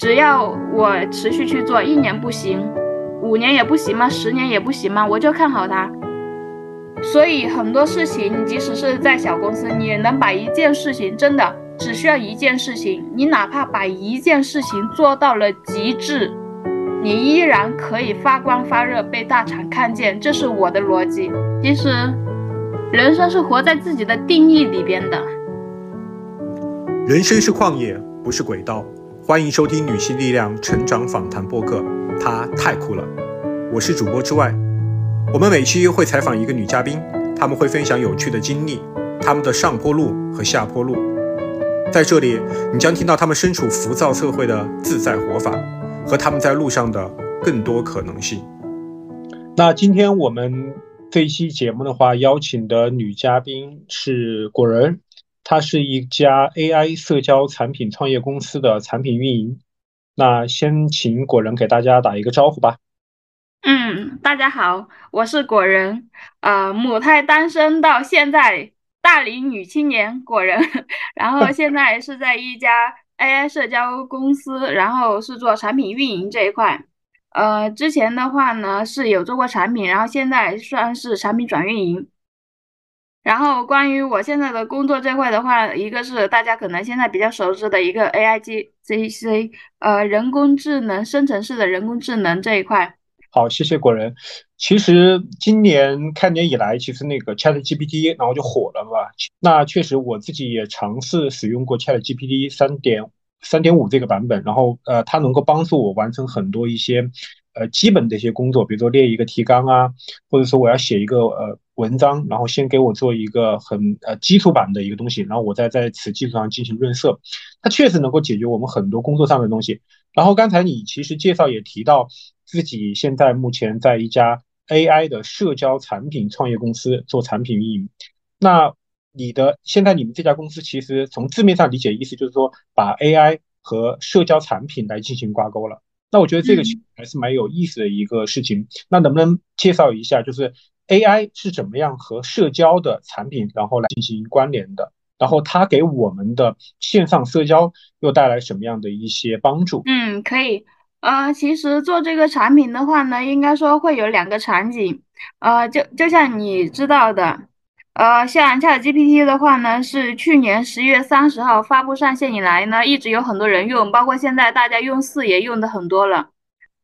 只要我持续去做，一年不行，五年也不行吗？十年也不行吗？我就看好它。所以很多事情，你即使是在小公司，你能把一件事情真的只需要一件事情，你哪怕把一件事情做到了极致，你依然可以发光发热，被大厂看见。这是我的逻辑。其实，人生是活在自己的定义里边的。人生是旷野，不是轨道。欢迎收听女性力量成长访谈播客，她太酷了。我是主播之外。我们每期会采访一个女嘉宾，他们会分享有趣的经历，他们的上坡路和下坡路。在这里，你将听到他们身处浮躁社会的自在活法，和他们在路上的更多可能性。那今天我们这一期节目的话，邀请的女嘉宾是果仁，它是一家 AI 社交产品创业公司的产品运营。那先请果仁给大家打一个招呼吧。嗯，大家好，我是果仁，呃，母胎单身到现在，大龄女青年果仁，然后现在是在一家 AI 社交公司，然后是做产品运营这一块，呃，之前的话呢是有做过产品，然后现在算是产品转运营。然后关于我现在的工作这块的话，一个是大家可能现在比较熟知的一个 AI G C C，呃，人工智能生成式的人工智能这一块。好，谢谢果仁。其实今年开年以来，其实那个 Chat GPT 然后就火了嘛。那确实我自己也尝试使用过 Chat GPT 三点三点五这个版本，然后呃，它能够帮助我完成很多一些呃基本的一些工作，比如说列一个提纲啊，或者说我要写一个呃文章，然后先给我做一个很呃基础版的一个东西，然后我再在此基础上进行润色。它确实能够解决我们很多工作上的东西。然后刚才你其实介绍也提到。自己现在目前在一家 AI 的社交产品创业公司做产品运营。那你的现在你们这家公司其实从字面上理解意思就是说把 AI 和社交产品来进行挂钩了。那我觉得这个还是蛮有意思的一个事情。那能不能介绍一下，就是 AI 是怎么样和社交的产品然后来进行关联的？然后它给我们的线上社交又带来什么样的一些帮助？嗯，可以。呃，其实做这个产品的话呢，应该说会有两个场景。呃，就就像你知道的，呃，像 ChatGPT 的话呢，是去年十一月三十号发布上线以来呢，一直有很多人用，包括现在大家用四也用的很多了。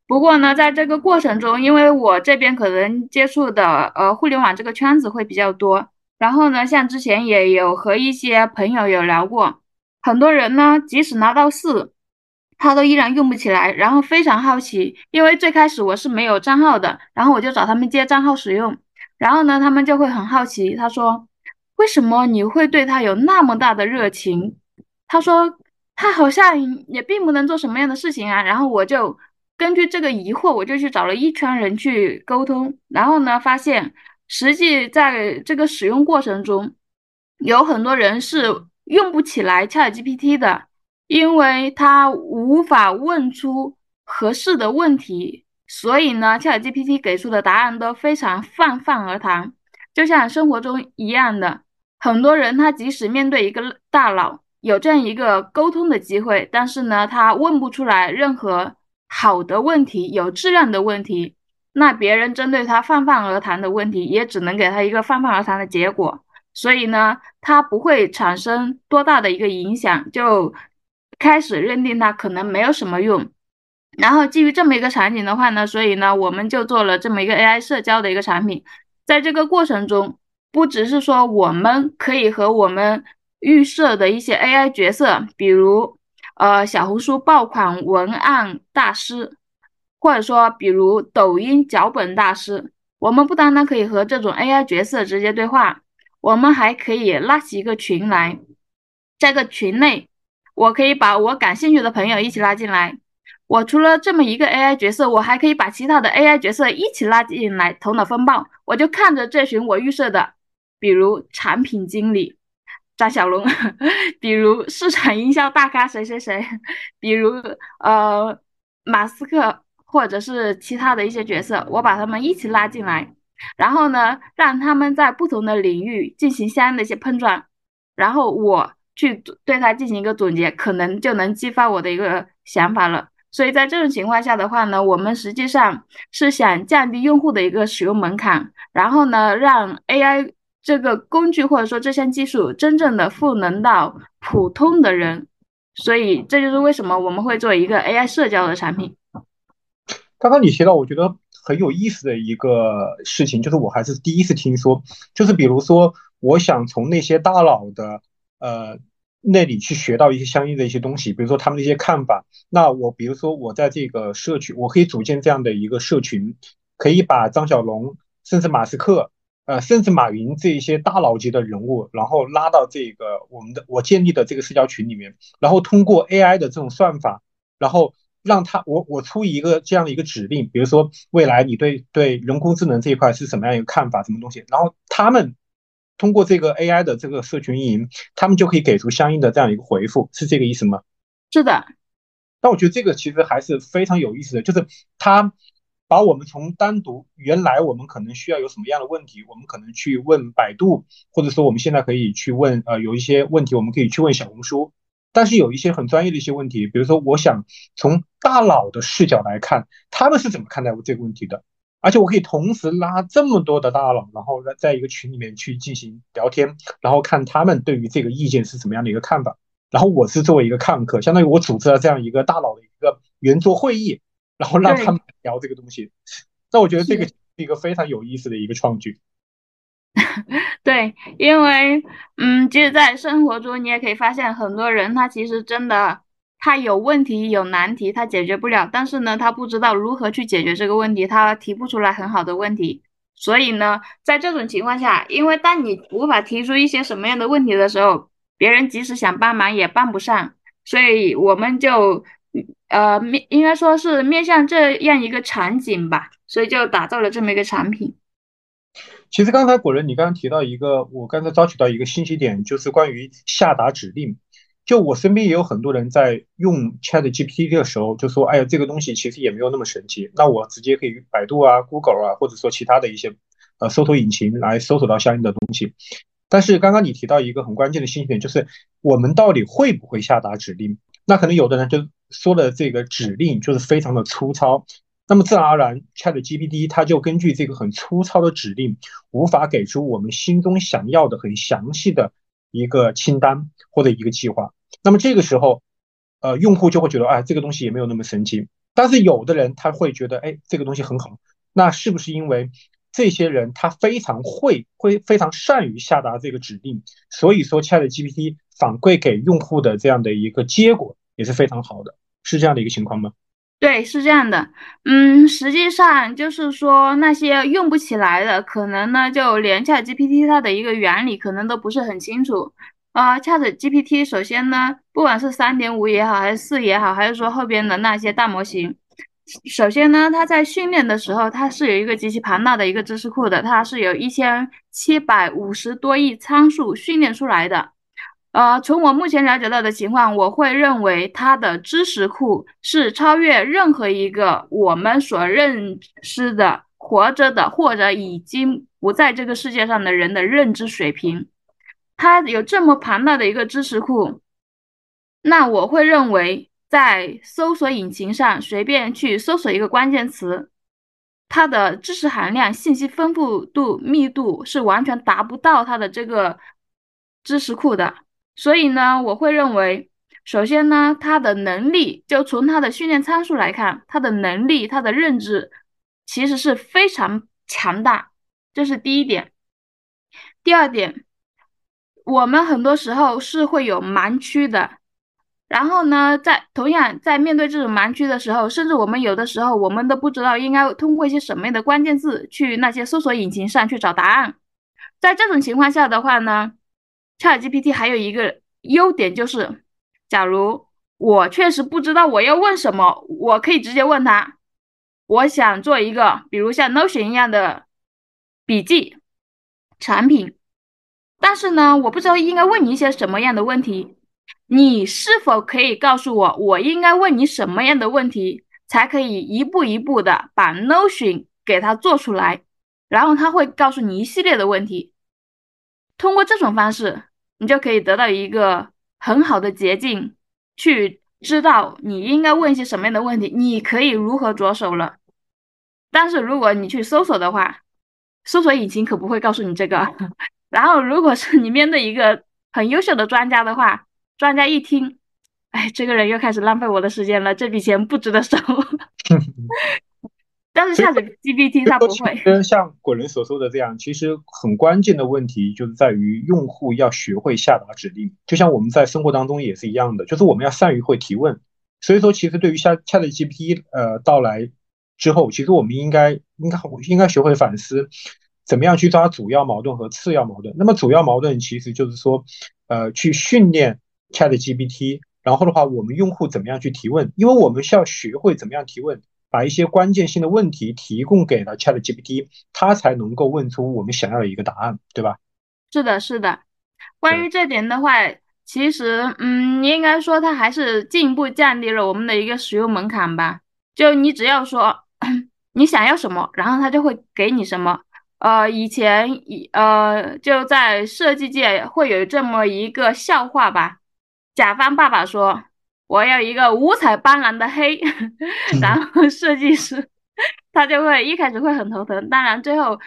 不过呢，在这个过程中，因为我这边可能接触的呃互联网这个圈子会比较多，然后呢，像之前也有和一些朋友有聊过，很多人呢，即使拿到四。他都依然用不起来，然后非常好奇，因为最开始我是没有账号的，然后我就找他们借账号使用，然后呢，他们就会很好奇，他说：“为什么你会对他有那么大的热情？”他说：“他好像也并不能做什么样的事情啊。”然后我就根据这个疑惑，我就去找了一圈人去沟通，然后呢，发现实际在这个使用过程中，有很多人是用不起来 ChatGPT 的。因为他无法问出合适的问题，所以呢，ChatGPT 给出的答案都非常泛泛而谈，就像生活中一样的。很多人他即使面对一个大佬，有这样一个沟通的机会，但是呢，他问不出来任何好的问题、有质量的问题，那别人针对他泛泛而谈的问题，也只能给他一个泛泛而谈的结果，所以呢，他不会产生多大的一个影响，就。开始认定他可能没有什么用，然后基于这么一个场景的话呢，所以呢，我们就做了这么一个 AI 社交的一个产品。在这个过程中，不只是说我们可以和我们预设的一些 AI 角色，比如呃小红书爆款文案大师，或者说比如抖音脚本大师，我们不单单可以和这种 AI 角色直接对话，我们还可以拉起一个群来，在个群内。我可以把我感兴趣的朋友一起拉进来。我除了这么一个 AI 角色，我还可以把其他的 AI 角色一起拉进来，头脑风暴。我就看着这群我预设的，比如产品经理张小龙，比如市场营销大咖谁谁谁，比如呃马斯克，或者是其他的一些角色，我把他们一起拉进来，然后呢，让他们在不同的领域进行相应的一些碰撞，然后我。去对它进行一个总结，可能就能激发我的一个想法了。所以在这种情况下的话呢，我们实际上是想降低用户的一个使用门槛，然后呢，让 AI 这个工具或者说这项技术真正的赋能到普通的人。所以这就是为什么我们会做一个 AI 社交的产品。刚刚你提到，我觉得很有意思的一个事情，就是我还是第一次听说，就是比如说，我想从那些大佬的呃那里去学到一些相应的一些东西，比如说他们的一些看法。那我比如说我在这个社群，我可以组建这样的一个社群，可以把张小龙，甚至马斯克，呃，甚至马云这一些大佬级的人物，然后拉到这个我们的我建立的这个社交群里面，然后通过 AI 的这种算法，然后。让他我我出一个这样的一个指令，比如说未来你对对人工智能这一块是什么样一个看法，什么东西，然后他们通过这个 AI 的这个社群运营，他们就可以给出相应的这样一个回复，是这个意思吗？是的。那我觉得这个其实还是非常有意思的，就是他把我们从单独原来我们可能需要有什么样的问题，我们可能去问百度，或者说我们现在可以去问呃有一些问题，我们可以去问小红书。但是有一些很专业的一些问题，比如说，我想从大佬的视角来看，他们是怎么看待这个问题的？而且我可以同时拉这么多的大佬，然后在在一个群里面去进行聊天，然后看他们对于这个意见是怎么样的一个看法。然后我是作为一个看客，相当于我组织了这样一个大佬的一个圆桌会议，然后让他们聊这个东西。那我觉得这个是一个非常有意思的一个创举。对，因为，嗯，其实，在生活中，你也可以发现，很多人他其实真的，他有问题、有难题，他解决不了，但是呢，他不知道如何去解决这个问题，他提不出来很好的问题。所以呢，在这种情况下，因为当你无法提出一些什么样的问题的时候，别人即使想帮忙也帮不上。所以我们就，呃，面应该说是面向这样一个场景吧，所以就打造了这么一个产品。其实刚才果仁，你刚刚提到一个，我刚才抓取到一个信息点，就是关于下达指令。就我身边也有很多人在用 Chat GPT 的时候，就说：“哎呀，这个东西其实也没有那么神奇。”那我直接可以百度啊、Google 啊，或者说其他的一些呃搜索引擎来搜索到相应的东西。但是刚刚你提到一个很关键的信息点，就是我们到底会不会下达指令？那可能有的人就说的这个指令就是非常的粗糙。那么自然而然，Chat GPT 它就根据这个很粗糙的指令，无法给出我们心中想要的很详细的一个清单或者一个计划。那么这个时候，呃，用户就会觉得，哎，这个东西也没有那么神奇。但是有的人他会觉得，哎，这个东西很好。那是不是因为这些人他非常会，会非常善于下达这个指令，所以说 Chat GPT 反馈给用户的这样的一个结果也是非常好的，是这样的一个情况吗？对，是这样的，嗯，实际上就是说那些用不起来的，可能呢就连 Chat GPT 它的一个原理可能都不是很清楚啊。Chat GPT 首先呢，不管是三点五也好，还是四也好，还是说后边的那些大模型，首先呢，它在训练的时候，它是有一个极其庞大的一个知识库的，它是有一千七百五十多亿参数训练出来的。呃，从我目前了解到的情况，我会认为它的知识库是超越任何一个我们所认识的活着的或者已经不在这个世界上的人的认知水平。它有这么庞大的一个知识库，那我会认为在搜索引擎上随便去搜索一个关键词，它的知识含量、信息丰富度、密度是完全达不到它的这个知识库的。所以呢，我会认为，首先呢，他的能力就从他的训练参数来看，他的能力、他的认知其实是非常强大，这是第一点。第二点，我们很多时候是会有盲区的。然后呢，在同样在面对这种盲区的时候，甚至我们有的时候我们都不知道应该通过一些什么样的关键字去那些搜索引擎上去找答案。在这种情况下的话呢？ChatGPT 还有一个优点就是，假如我确实不知道我要问什么，我可以直接问他，我想做一个比如像 Notion 一样的笔记产品，但是呢，我不知道应该问你一些什么样的问题，你是否可以告诉我，我应该问你什么样的问题，才可以一步一步的把 Notion 给它做出来，然后他会告诉你一系列的问题。通过这种方式，你就可以得到一个很好的捷径去知道你应该问一些什么样的问题，你可以如何着手了。但是如果你去搜索的话，搜索引擎可不会告诉你这个。然后，如果是你面对一个很优秀的专家的话，专家一听，哎，这个人又开始浪费我的时间了，这笔钱不值得收。但是 ChatGPT 它不会。跟像滚轮所说的这样，其实很关键的问题就是在于用户要学会下达指令，就像我们在生活当中也是一样的，就是我们要善于会提问。所以说，其实对于下 Chat GPT 呃到来之后，其实我们应该应该应该学会反思，怎么样去抓主要矛盾和次要矛盾。那么主要矛盾其实就是说，呃，去训练 Chat GPT，然后的话，我们用户怎么样去提问？因为我们需要学会怎么样提问。把一些关键性的问题提供给了 Chat GPT，它才能够问出我们想要的一个答案，对吧？是的，是的。关于这点的话，其实，嗯，应该说它还是进一步降低了我们的一个使用门槛吧。就你只要说 你想要什么，然后它就会给你什么。呃，以前以呃就在设计界会有这么一个笑话吧，甲方爸爸说。我要一个五彩斑斓的黑，然后设计师他就会一开始会很头疼，当然最后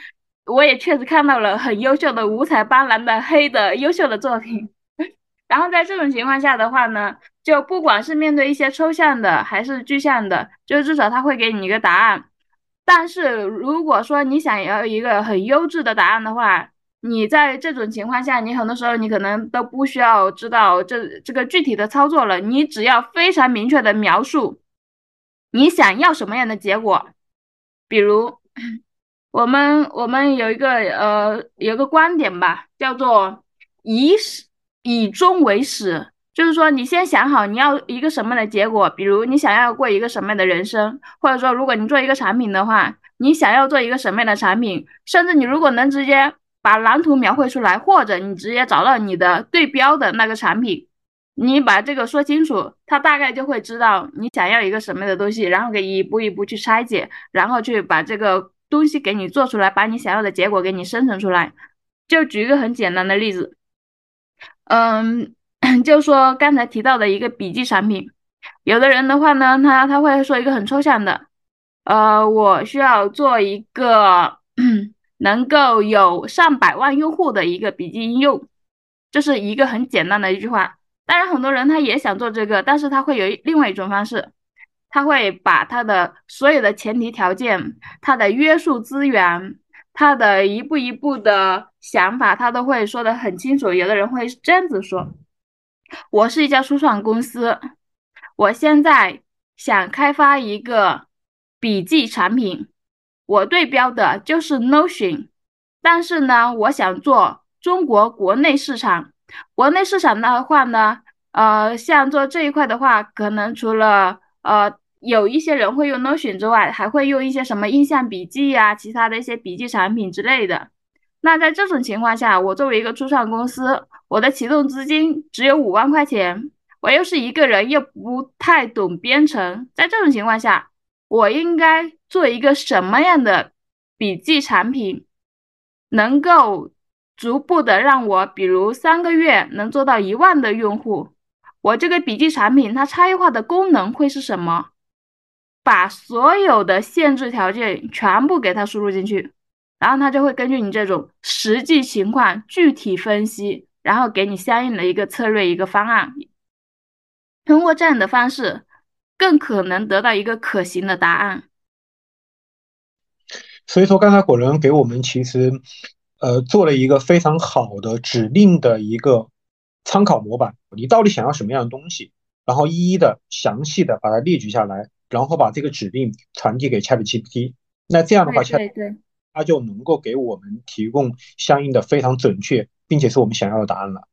我也确实看到了很优秀的五彩斑斓的黑的优秀的作品。然后在这种情况下的话呢，就不管是面对一些抽象的还是具象的，就至少他会给你一个答案。但是如果说你想要一个很优质的答案的话，你在这种情况下，你很多时候你可能都不需要知道这这个具体的操作了，你只要非常明确的描述你想要什么样的结果。比如，我们我们有一个呃有个观点吧，叫做以始以终为始，就是说你先想好你要一个什么样的结果，比如你想要过一个什么样的人生，或者说如果你做一个产品的话，你想要做一个什么样的产品，甚至你如果能直接。把蓝图描绘出来，或者你直接找到你的对标的那个产品，你把这个说清楚，他大概就会知道你想要一个什么样的东西，然后给一步一步去拆解，然后去把这个东西给你做出来，把你想要的结果给你生成出来。就举一个很简单的例子，嗯，就说刚才提到的一个笔记产品，有的人的话呢，他他会说一个很抽象的，呃，我需要做一个。能够有上百万用户的一个笔记应用，这是一个很简单的一句话。当然，很多人他也想做这个，但是他会有另外一种方式，他会把他的所有的前提条件、他的约束资源、他的一步一步的想法，他都会说得很清楚。有的人会这样子说：“我是一家初创公司，我现在想开发一个笔记产品。”我对标的就是 Notion，但是呢，我想做中国国内市场。国内市场的话呢，呃，像做这一块的话，可能除了呃有一些人会用 Notion 之外，还会用一些什么印象笔记呀，其他的一些笔记产品之类的。那在这种情况下，我作为一个初创公司，我的启动资金只有五万块钱，我又是一个人，又不太懂编程，在这种情况下，我应该。做一个什么样的笔记产品，能够逐步的让我，比如三个月能做到一万的用户？我这个笔记产品它差异化的功能会是什么？把所有的限制条件全部给它输入进去，然后它就会根据你这种实际情况具体分析，然后给你相应的一个策略一个方案。通过这样的方式，更可能得到一个可行的答案。所以说，刚才果仁给我们其实，呃，做了一个非常好的指令的一个参考模板。你到底想要什么样的东西？然后一一的详细的把它列举下来，然后把这个指令传递给 ChatGPT。那这样的话，Chat 它就能够给我们提供相应的非常准确，并且是我们想要的答案了。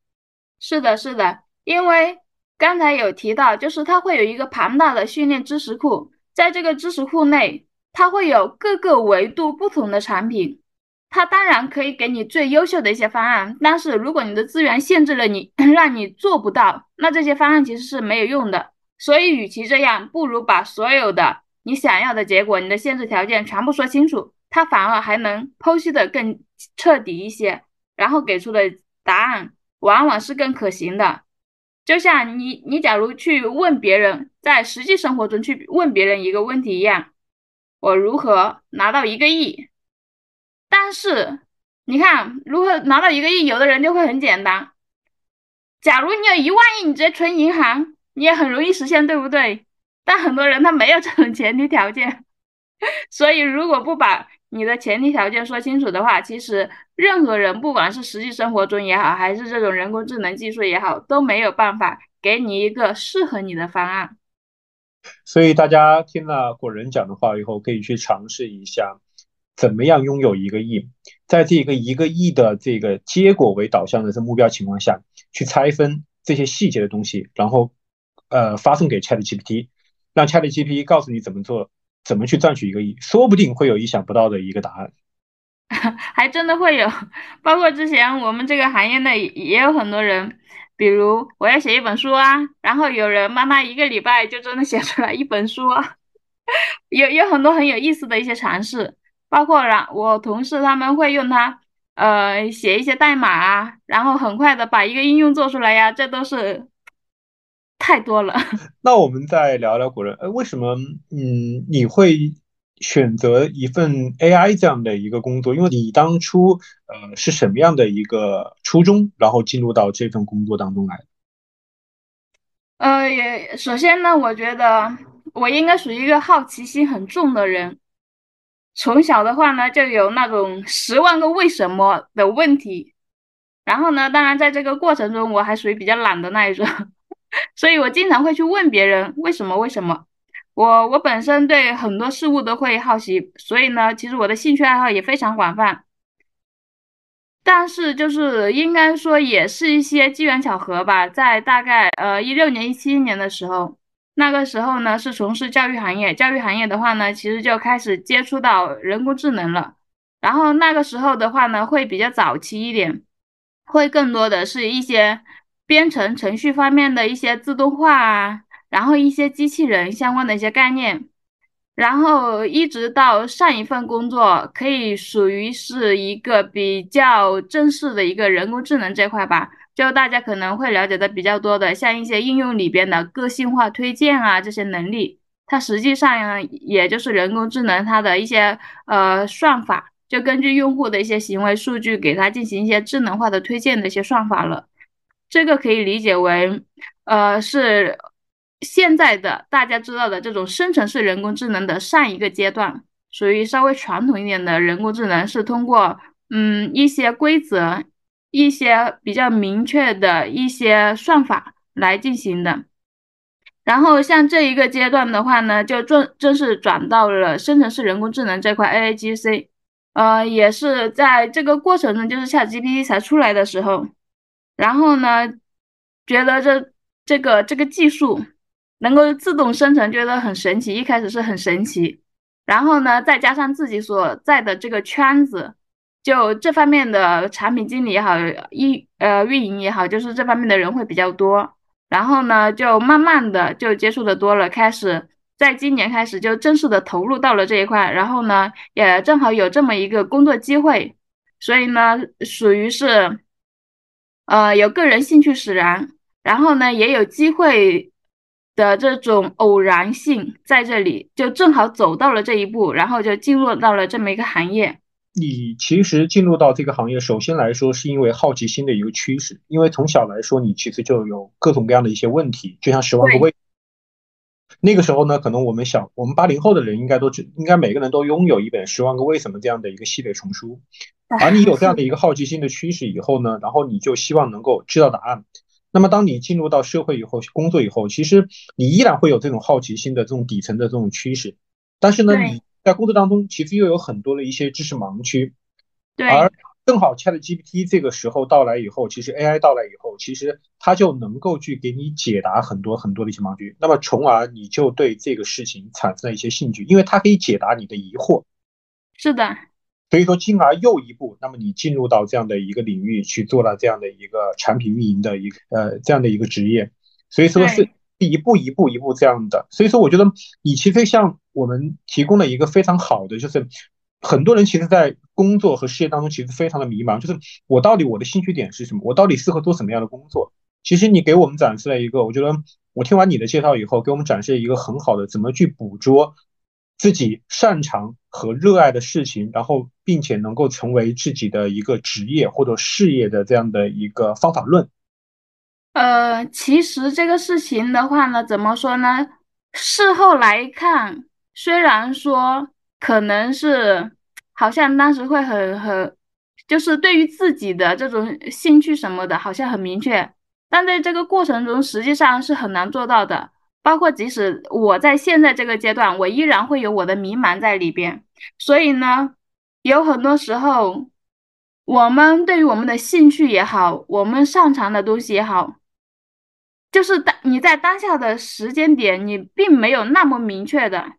是的，是的，因为刚才有提到，就是它会有一个庞大的训练知识库，在这个知识库内。它会有各个维度不同的产品，它当然可以给你最优秀的一些方案，但是如果你的资源限制了你，让你做不到，那这些方案其实是没有用的。所以，与其这样，不如把所有的你想要的结果、你的限制条件全部说清楚，它反而还能剖析的更彻底一些，然后给出的答案往往是更可行的。就像你你假如去问别人，在实际生活中去问别人一个问题一样，我如何拿到一个亿？但是你看，如何拿到一个亿，有的人就会很简单。假如你有一万亿，你直接存银行，你也很容易实现，对不对？但很多人他没有这种前提条件，所以如果不把你的前提条件说清楚的话，其实任何人，不管是实际生活中也好，还是这种人工智能技术也好，都没有办法给你一个适合你的方案。所以大家听了果仁讲的话以后，可以去尝试一下，怎么样拥有一个亿，在这个一个亿的这个结果为导向的这目标情况下去拆分这些细节的东西，然后呃发送给 ChatGPT，让 ChatGPT 告诉你怎么做。怎么去赚取一个亿？说不定会有意想不到的一个答案，还真的会有。包括之前我们这个行业内也有很多人，比如我要写一本书啊，然后有人帮他一个礼拜就真的写出来一本书啊，有有很多很有意思的一些尝试。包括让我同事他们会用它，呃，写一些代码啊，然后很快的把一个应用做出来呀，这都是。太多了。那我们再聊聊古人，呃，为什么，嗯，你会选择一份 AI 这样的一个工作？因为你当初，呃，是什么样的一个初衷，然后进入到这份工作当中来？呃，也首先呢，我觉得我应该属于一个好奇心很重的人。从小的话呢，就有那种十万个为什么的问题。然后呢，当然在这个过程中，我还属于比较懒的那一种。所以我经常会去问别人为什么？为什么？我我本身对很多事物都会好奇，所以呢，其实我的兴趣爱好也非常广泛。但是就是应该说也是一些机缘巧合吧，在大概呃一六年、一七年的时候，那个时候呢是从事教育行业，教育行业的话呢，其实就开始接触到人工智能了。然后那个时候的话呢，会比较早期一点，会更多的是一些。编程程序方面的一些自动化啊，然后一些机器人相关的一些概念，然后一直到上一份工作，可以属于是一个比较正式的一个人工智能这块吧。就大家可能会了解的比较多的，像一些应用里边的个性化推荐啊这些能力，它实际上也就是人工智能它的一些呃算法，就根据用户的一些行为数据，给它进行一些智能化的推荐的一些算法了。这个可以理解为，呃，是现在的大家知道的这种生成式人工智能的上一个阶段，属于稍微传统一点的人工智能，是通过嗯一些规则、一些比较明确的一些算法来进行的。然后像这一个阶段的话呢，就正正式转到了生成式人工智能这块 AIGC，呃，也是在这个过程中，就是 ChatGPT 才出来的时候。然后呢，觉得这这个这个技术能够自动生成，觉得很神奇。一开始是很神奇，然后呢，再加上自己所在的这个圈子，就这方面的产品经理也好，运呃运营也好，就是这方面的人会比较多。然后呢，就慢慢的就接触的多了，开始在今年开始就正式的投入到了这一块。然后呢，也正好有这么一个工作机会，所以呢，属于是。呃，有个人兴趣使然，然后呢，也有机会的这种偶然性在这里，就正好走到了这一步，然后就进入到了这么一个行业。你其实进入到这个行业，首先来说是因为好奇心的一个驱使，因为从小来说，你其实就有各种各样的一些问题，就像十万个为。那个时候呢，可能我们小，我们八零后的人应该都知，应该每个人都拥有一本《十万个为什么》这样的一个系列丛书。而你有这样的 一个好奇心的驱使以后呢，然后你就希望能够知道答案。那么当你进入到社会以后，工作以后，其实你依然会有这种好奇心的这种底层的这种趋势。但是呢，你在工作当中其实又有很多的一些知识盲区。对。而正好 ChatGPT 这个时候到来以后，其实 AI 到来以后，其实它就能够去给你解答很多很多的一些盲区。那么从而你就对这个事情产生了一些兴趣，因为它可以解答你的疑惑。是的。所以说，进而又一步，那么你进入到这样的一个领域去做了这样的一个产品运营的一个呃这样的一个职业，所以说是一步一步一步这样的。所以说，我觉得你其实像我们提供了一个非常好的，就是很多人其实，在工作和事业当中其实非常的迷茫，就是我到底我的兴趣点是什么？我到底适合做什么样的工作？其实你给我们展示了一个，我觉得我听完你的介绍以后，给我们展示了一个很好的怎么去捕捉自己擅长和热爱的事情，然后并且能够成为自己的一个职业或者事业的这样的一个方法论。呃，其实这个事情的话呢，怎么说呢？事后来看，虽然说可能是好像当时会很很，就是对于自己的这种兴趣什么的，好像很明确，但在这个过程中，实际上是很难做到的。包括即使我在现在这个阶段，我依然会有我的迷茫在里边。所以呢，有很多时候，我们对于我们的兴趣也好，我们擅长的东西也好。就是当你在当下的时间点，你并没有那么明确的，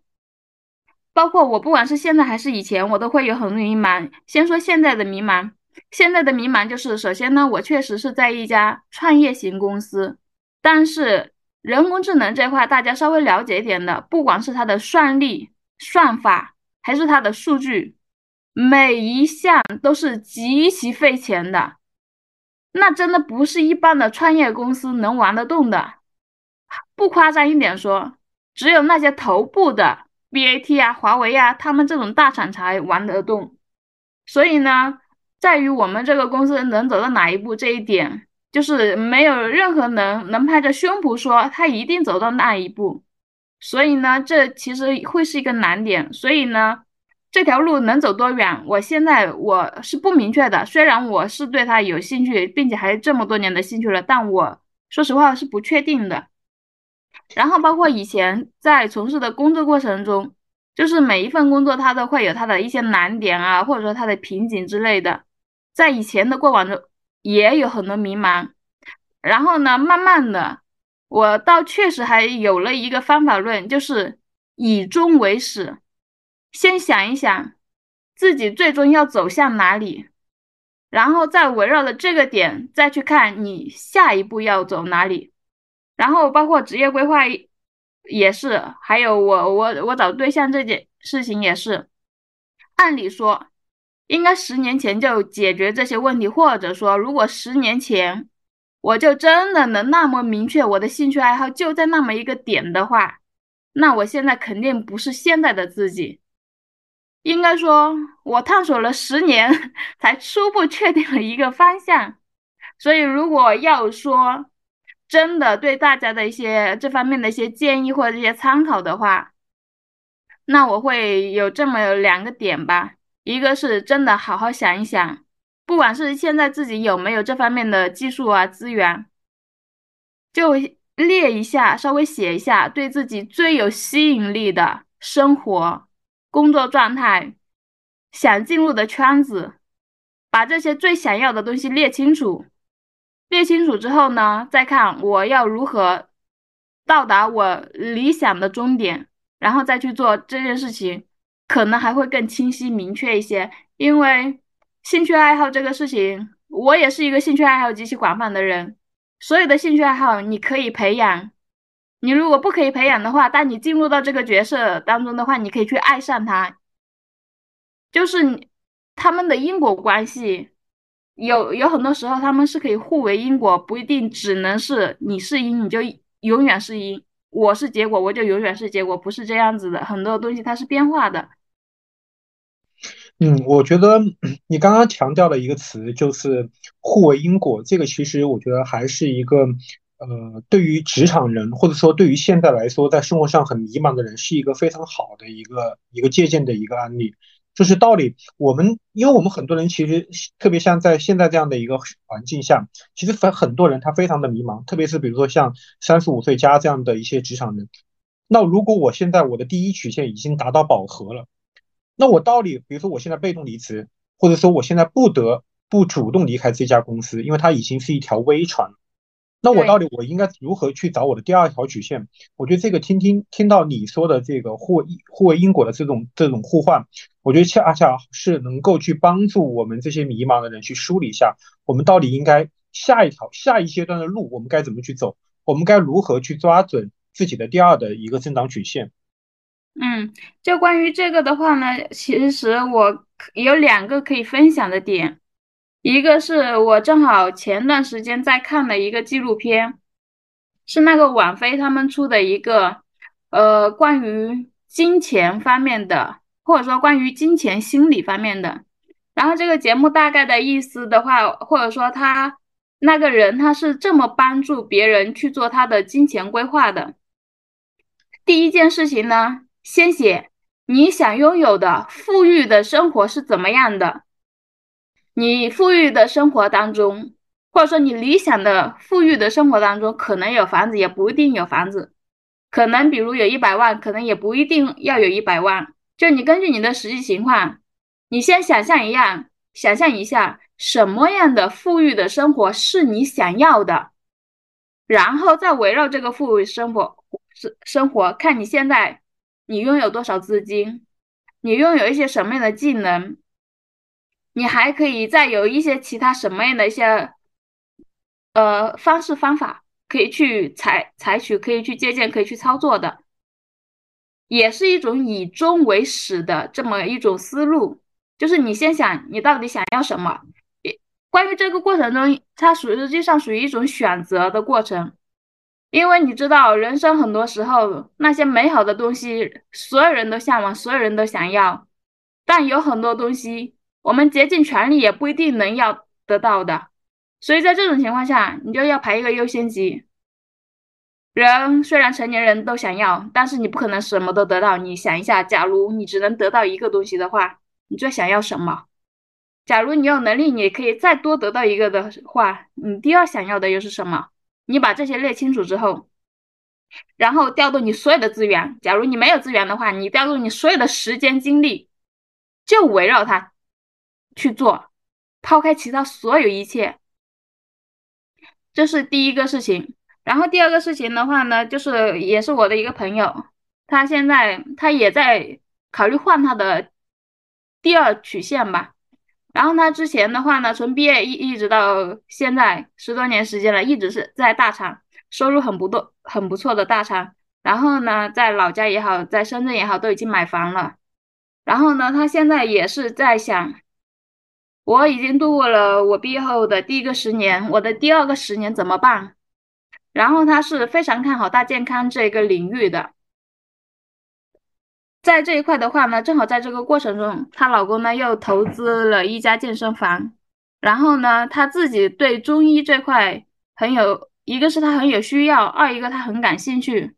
包括我，不管是现在还是以前，我都会有很迷茫。先说现在的迷茫，现在的迷茫就是，首先呢，我确实是在一家创业型公司，但是人工智能这块大家稍微了解一点的，不管是它的算力、算法，还是它的数据，每一项都是极其费钱的。那真的不是一般的创业公司能玩得动的，不夸张一点说，只有那些头部的 BAT 啊、华为啊，他们这种大厂才玩得动。所以呢，在于我们这个公司能走到哪一步这一点，就是没有任何能能拍着胸脯说他一定走到那一步。所以呢，这其实会是一个难点。所以呢。这条路能走多远？我现在我是不明确的。虽然我是对他有兴趣，并且还这么多年的兴趣了，但我说实话是不确定的。然后包括以前在从事的工作过程中，就是每一份工作它都会有它的一些难点啊，或者说它的瓶颈之类的。在以前的过往中也有很多迷茫。然后呢，慢慢的，我倒确实还有了一个方法论，就是以终为始。先想一想，自己最终要走向哪里，然后再围绕着这个点再去看你下一步要走哪里，然后包括职业规划也是，还有我我我找对象这件事情也是，按理说应该十年前就解决这些问题，或者说如果十年前我就真的能那么明确我的兴趣爱好就在那么一个点的话，那我现在肯定不是现在的自己。应该说，我探索了十年，才初步确定了一个方向。所以，如果要说真的对大家的一些这方面的一些建议或者一些参考的话，那我会有这么两个点吧。一个是真的好好想一想，不管是现在自己有没有这方面的技术啊资源，就列一下，稍微写一下，对自己最有吸引力的生活。工作状态，想进入的圈子，把这些最想要的东西列清楚。列清楚之后呢，再看我要如何到达我理想的终点，然后再去做这件事情，可能还会更清晰明确一些。因为兴趣爱好这个事情，我也是一个兴趣爱好极其广泛的人。所有的兴趣爱好你可以培养。你如果不可以培养的话，当你进入到这个角色当中的话，你可以去爱上他，就是他们的因果关系，有有很多时候他们是可以互为因果，不一定只能是你是因你就永远是因，我是结果我就永远是结果，不是这样子的，很多东西它是变化的。嗯，我觉得你刚刚强调的一个词就是互为因果，这个其实我觉得还是一个。呃，对于职场人，或者说对于现在来说，在生活上很迷茫的人，是一个非常好的一个一个借鉴的一个案例。就是道理，我们因为我们很多人其实特别像在现在这样的一个环境下，其实很很多人他非常的迷茫，特别是比如说像三十五岁加这样的一些职场人。那如果我现在我的第一曲线已经达到饱和了，那我到底，比如说我现在被动离职，或者说我现在不得不主动离开这家公司，因为它已经是一条微船。那我到底我应该如何去找我的第二条曲线？我觉得这个听听听到你说的这个互互为因果的这种这种互换，我觉得恰恰是能够去帮助我们这些迷茫的人去梳理一下，我们到底应该下一条下一阶段的路，我们该怎么去走？我们该如何去抓准自己的第二的一个增长曲线？嗯，就关于这个的话呢，其实我有两个可以分享的点。一个是我正好前段时间在看的一个纪录片，是那个网飞他们出的一个，呃，关于金钱方面的，或者说关于金钱心理方面的。然后这个节目大概的意思的话，或者说他那个人他是这么帮助别人去做他的金钱规划的。第一件事情呢，先写你想拥有的富裕的生活是怎么样的。你富裕的生活当中，或者说你理想的富裕的生活当中，可能有房子，也不一定有房子；可能比如有一百万，可能也不一定要有一百万。就你根据你的实际情况，你先想象一样，想象一下什么样的富裕的生活是你想要的，然后再围绕这个富裕生活生生活，看你现在你拥有多少资金，你拥有一些什么样的技能。你还可以再有一些其他什么样的一些呃方式方法可以去采采取，可以去借鉴，可以去操作的，也是一种以终为始的这么一种思路。就是你先想你到底想要什么，关于这个过程中，它属实际上属于一种选择的过程，因为你知道人生很多时候那些美好的东西，所有人都向往，所有人都想要，但有很多东西。我们竭尽全力也不一定能要得到的，所以在这种情况下，你就要排一个优先级。人虽然成年人都想要，但是你不可能什么都得到。你想一下，假如你只能得到一个东西的话，你最想要什么？假如你有能力，你可以再多得到一个的话，你第二想要的又是什么？你把这些列清楚之后，然后调动你所有的资源。假如你没有资源的话，你调动你所有的时间精力，就围绕它。去做，抛开其他所有一切，这是第一个事情。然后第二个事情的话呢，就是也是我的一个朋友，他现在他也在考虑换他的第二曲线吧。然后他之前的话呢，从毕业一一直到现在十多年时间了，一直是在大厂，收入很不多很不错的大厂。然后呢，在老家也好，在深圳也好，都已经买房了。然后呢，他现在也是在想。我已经度过了我毕业后的第一个十年，我的第二个十年怎么办？然后他是非常看好大健康这个领域的，在这一块的话呢，正好在这个过程中，她老公呢又投资了一家健身房，然后呢，她自己对中医这块很有，一个是她很有需要，二一个她很感兴趣，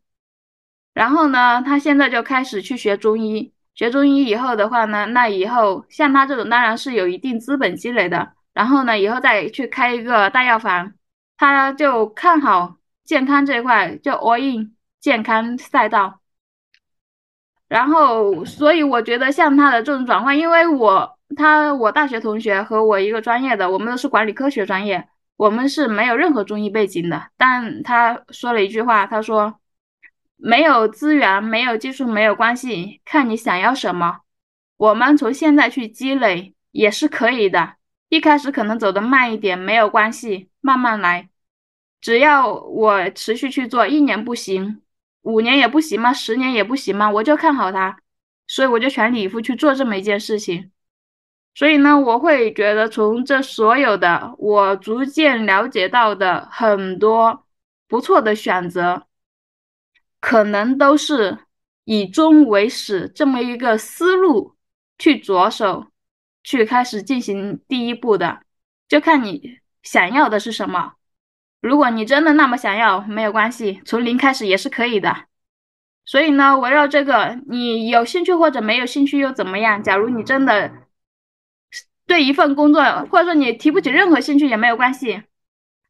然后呢，她现在就开始去学中医。学中医以后的话呢，那以后像他这种当然是有一定资本积累的，然后呢，以后再去开一个大药房，他就看好健康这一块，就 all in 健康赛道。然后，所以我觉得像他的这种转换，因为我他我大学同学和我一个专业的，我们都是管理科学专业，我们是没有任何中医背景的，但他说了一句话，他说。没有资源，没有技术，没有关系，看你想要什么。我们从现在去积累也是可以的。一开始可能走得慢一点，没有关系，慢慢来。只要我持续去做，一年不行，五年也不行吗？十年也不行吗？我就看好它，所以我就全力以赴去做这么一件事情。所以呢，我会觉得从这所有的我逐渐了解到的很多不错的选择。可能都是以终为始这么一个思路去着手，去开始进行第一步的，就看你想要的是什么。如果你真的那么想要，没有关系，从零开始也是可以的。所以呢，围绕这个，你有兴趣或者没有兴趣又怎么样？假如你真的对一份工作，或者说你提不起任何兴趣也没有关系，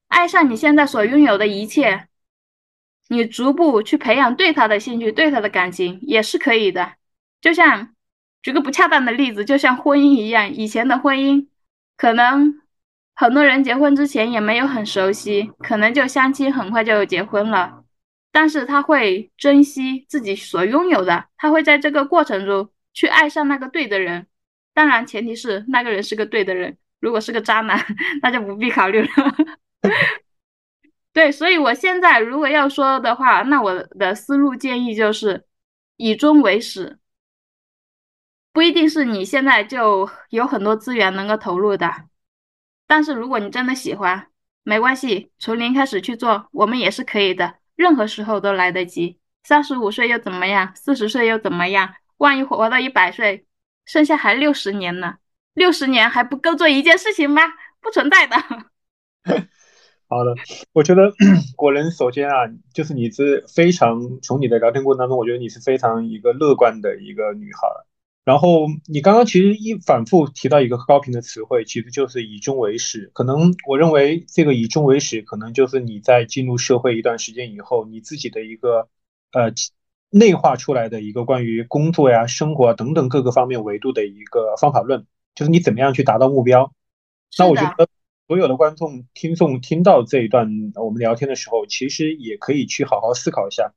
爱上你现在所拥有的一切。你逐步去培养对他的兴趣，对他的感情也是可以的。就像举个不恰当的例子，就像婚姻一样，以前的婚姻可能很多人结婚之前也没有很熟悉，可能就相亲很快就结婚了。但是他会珍惜自己所拥有的，他会在这个过程中去爱上那个对的人。当然，前提是那个人是个对的人。如果是个渣男，那就不必考虑了。对，所以我现在如果要说的话，那我的思路建议就是以终为始，不一定是你现在就有很多资源能够投入的，但是如果你真的喜欢，没关系，从零开始去做，我们也是可以的，任何时候都来得及。三十五岁又怎么样？四十岁又怎么样？万一活到一百岁，剩下还六十年呢？六十年还不够做一件事情吗？不存在的。好的，我觉得 果仁首先啊，就是你是非常从你的聊天过程当中，我觉得你是非常一个乐观的一个女孩。然后你刚刚其实一反复提到一个高频的词汇，其实就是以终为始。可能我认为这个以终为始，可能就是你在进入社会一段时间以后，你自己的一个呃内化出来的一个关于工作呀、生活等等各个方面维度的一个方法论，就是你怎么样去达到目标。那我觉得。所有的观众、听众听到这一段我们聊天的时候，其实也可以去好好思考一下：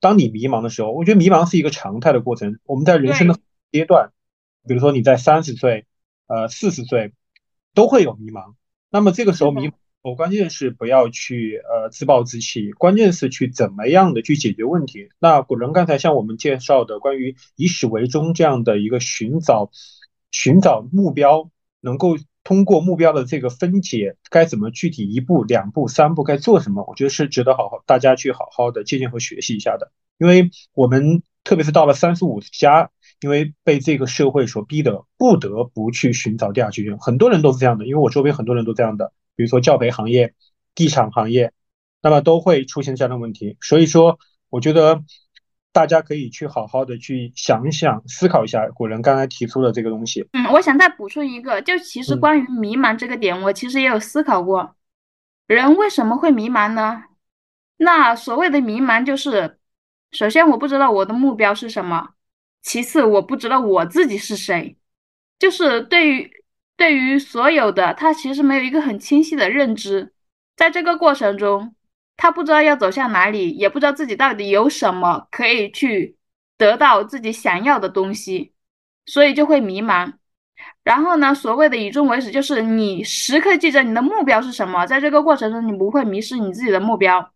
当你迷茫的时候，我觉得迷茫是一个常态的过程。我们在人生的阶段，比如说你在三十岁、呃四十岁，都会有迷茫。那么这个时候迷，我关键是不要去呃自暴自弃，关键是去怎么样的去解决问题。那古人刚才向我们介绍的关于以始为终这样的一个寻找、寻找目标，能够。通过目标的这个分解，该怎么具体一步、两步、三步该做什么？我觉得是值得好好大家去好好的借鉴和学习一下的。因为我们特别是到了三十五加，因为被这个社会所逼的，不得不去寻找第二志愿。很多人都是这样的，因为我周边很多人都这样的，比如说教培行业、地产行业，那么都会出现这样的问题。所以说，我觉得。大家可以去好好的去想一想、思考一下古人刚才提出的这个东西。嗯，我想再补充一个，就其实关于迷茫这个点，我其实也有思考过，人为什么会迷茫呢？那所谓的迷茫就是，首先我不知道我的目标是什么，其次我不知道我自己是谁，就是对于对于所有的他其实没有一个很清晰的认知，在这个过程中。他不知道要走向哪里，也不知道自己到底有什么可以去得到自己想要的东西，所以就会迷茫。然后呢，所谓的以终为始，就是你时刻记着你的目标是什么，在这个过程中你不会迷失你自己的目标，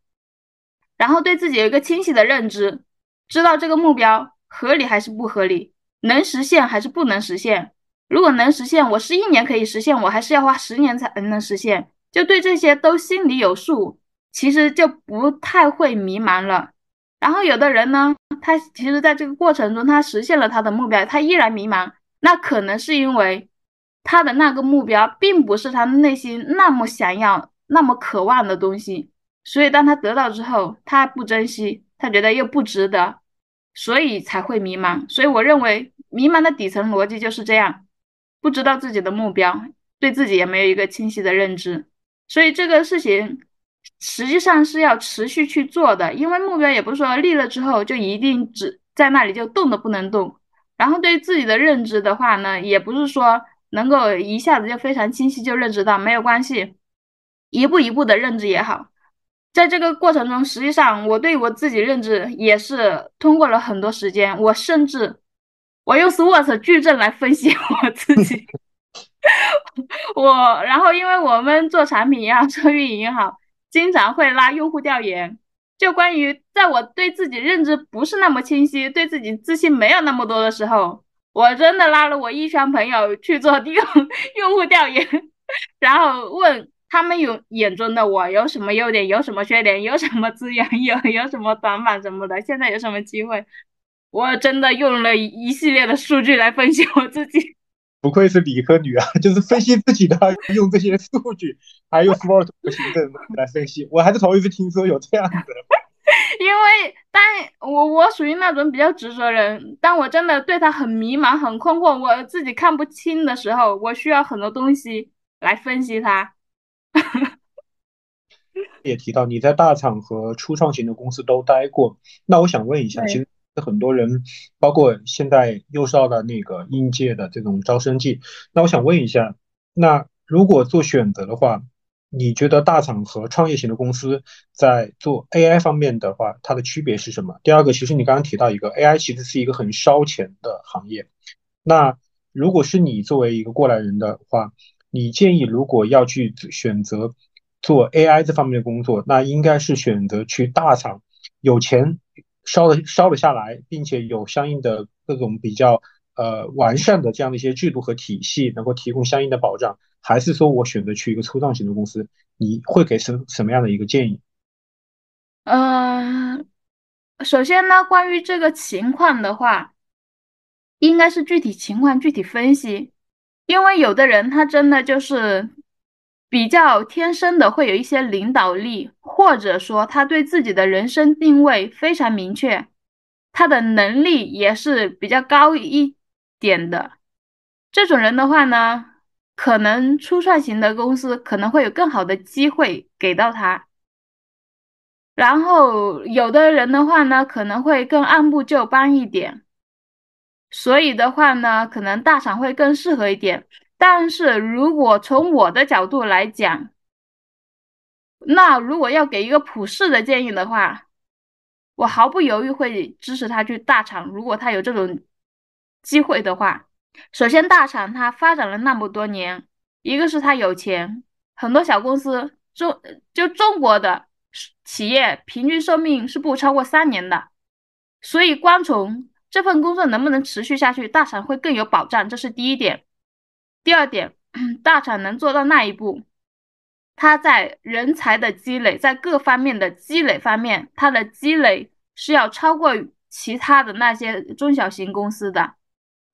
然后对自己有一个清晰的认知，知道这个目标合理还是不合理，能实现还是不能实现。如果能实现，我是一年可以实现，我还是要花十年才能实现，就对这些都心里有数。其实就不太会迷茫了。然后有的人呢，他其实在这个过程中，他实现了他的目标，他依然迷茫。那可能是因为他的那个目标并不是他内心那么想要、那么渴望的东西，所以当他得到之后，他不珍惜，他觉得又不值得，所以才会迷茫。所以我认为，迷茫的底层逻辑就是这样：不知道自己的目标，对自己也没有一个清晰的认知，所以这个事情。实际上是要持续去做的，因为目标也不是说立了之后就一定只在那里就动都不能动。然后对自己的认知的话呢，也不是说能够一下子就非常清晰就认知到，没有关系，一步一步的认知也好。在这个过程中，实际上我对我自己认知也是通过了很多时间，我甚至我用 SWOT 矩阵来分析 我自己。我然后因为我们做产品也好，做运营也好。经常会拉用户调研，就关于在我对自己认知不是那么清晰，对自己自信没有那么多的时候，我真的拉了我一圈朋友去做 用用户调研，然后问他们有眼中的我有什么优点，有什么缺点，有什么资源，有有什么短板什么的，现在有什么机会，我真的用了一系列的数据来分析我自己。不愧是理科女啊，就是分析自己的，用这些数据，还用 SWOT 行政来分析。我还是头一次听说有这样的。因为当我我属于那种比较执着人，当我真的对他很迷茫、很困惑，我自己看不清的时候，我需要很多东西来分析它。也提到你在大厂和初创型的公司都待过，那我想问一下，其实。很多人，包括现在又到了那个应届的这种招生季，那我想问一下，那如果做选择的话，你觉得大厂和创业型的公司在做 AI 方面的话，它的区别是什么？第二个，其实你刚刚提到一个 AI，其实是一个很烧钱的行业。那如果是你作为一个过来人的话，你建议如果要去选择做 AI 这方面的工作，那应该是选择去大厂，有钱。烧的烧了下来，并且有相应的各种比较呃完善的这样的一些制度和体系，能够提供相应的保障，还是说我选择去一个初创型的公司？你会给什什么样的一个建议？嗯，首先呢，关于这个情况的话，应该是具体情况具体分析，因为有的人他真的就是比较天生的会有一些领导力，或者说他对自己的人生定位非常明确，他的能力也是比较高一点的。这种人的话呢，可能初创型的公司可能会有更好的机会给到他。然后有的人的话呢，可能会更按部就班一点，所以的话呢，可能大厂会更适合一点。但是如果从我的角度来讲，那如果要给一个普世的建议的话，我毫不犹豫会支持他去大厂。如果他有这种机会的话，首先大厂它发展了那么多年，一个是他有钱，很多小公司中就中国的。企业平均寿命是不超过三年的，所以光从这份工作能不能持续下去，大厂会更有保障，这是第一点。第二点，大厂能做到那一步，它在人才的积累，在各方面的积累方面，它的积累是要超过其他的那些中小型公司的。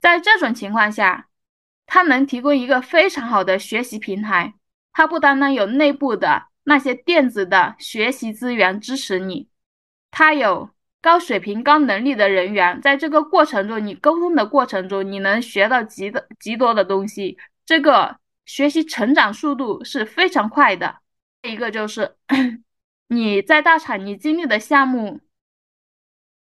在这种情况下，它能提供一个非常好的学习平台，它不单单有内部的。那些电子的学习资源支持你，他有高水平、高能力的人员，在这个过程中，你沟通的过程中，你能学到极的极多的东西，这个学习成长速度是非常快的。一个就是 你在大厂，你经历的项目，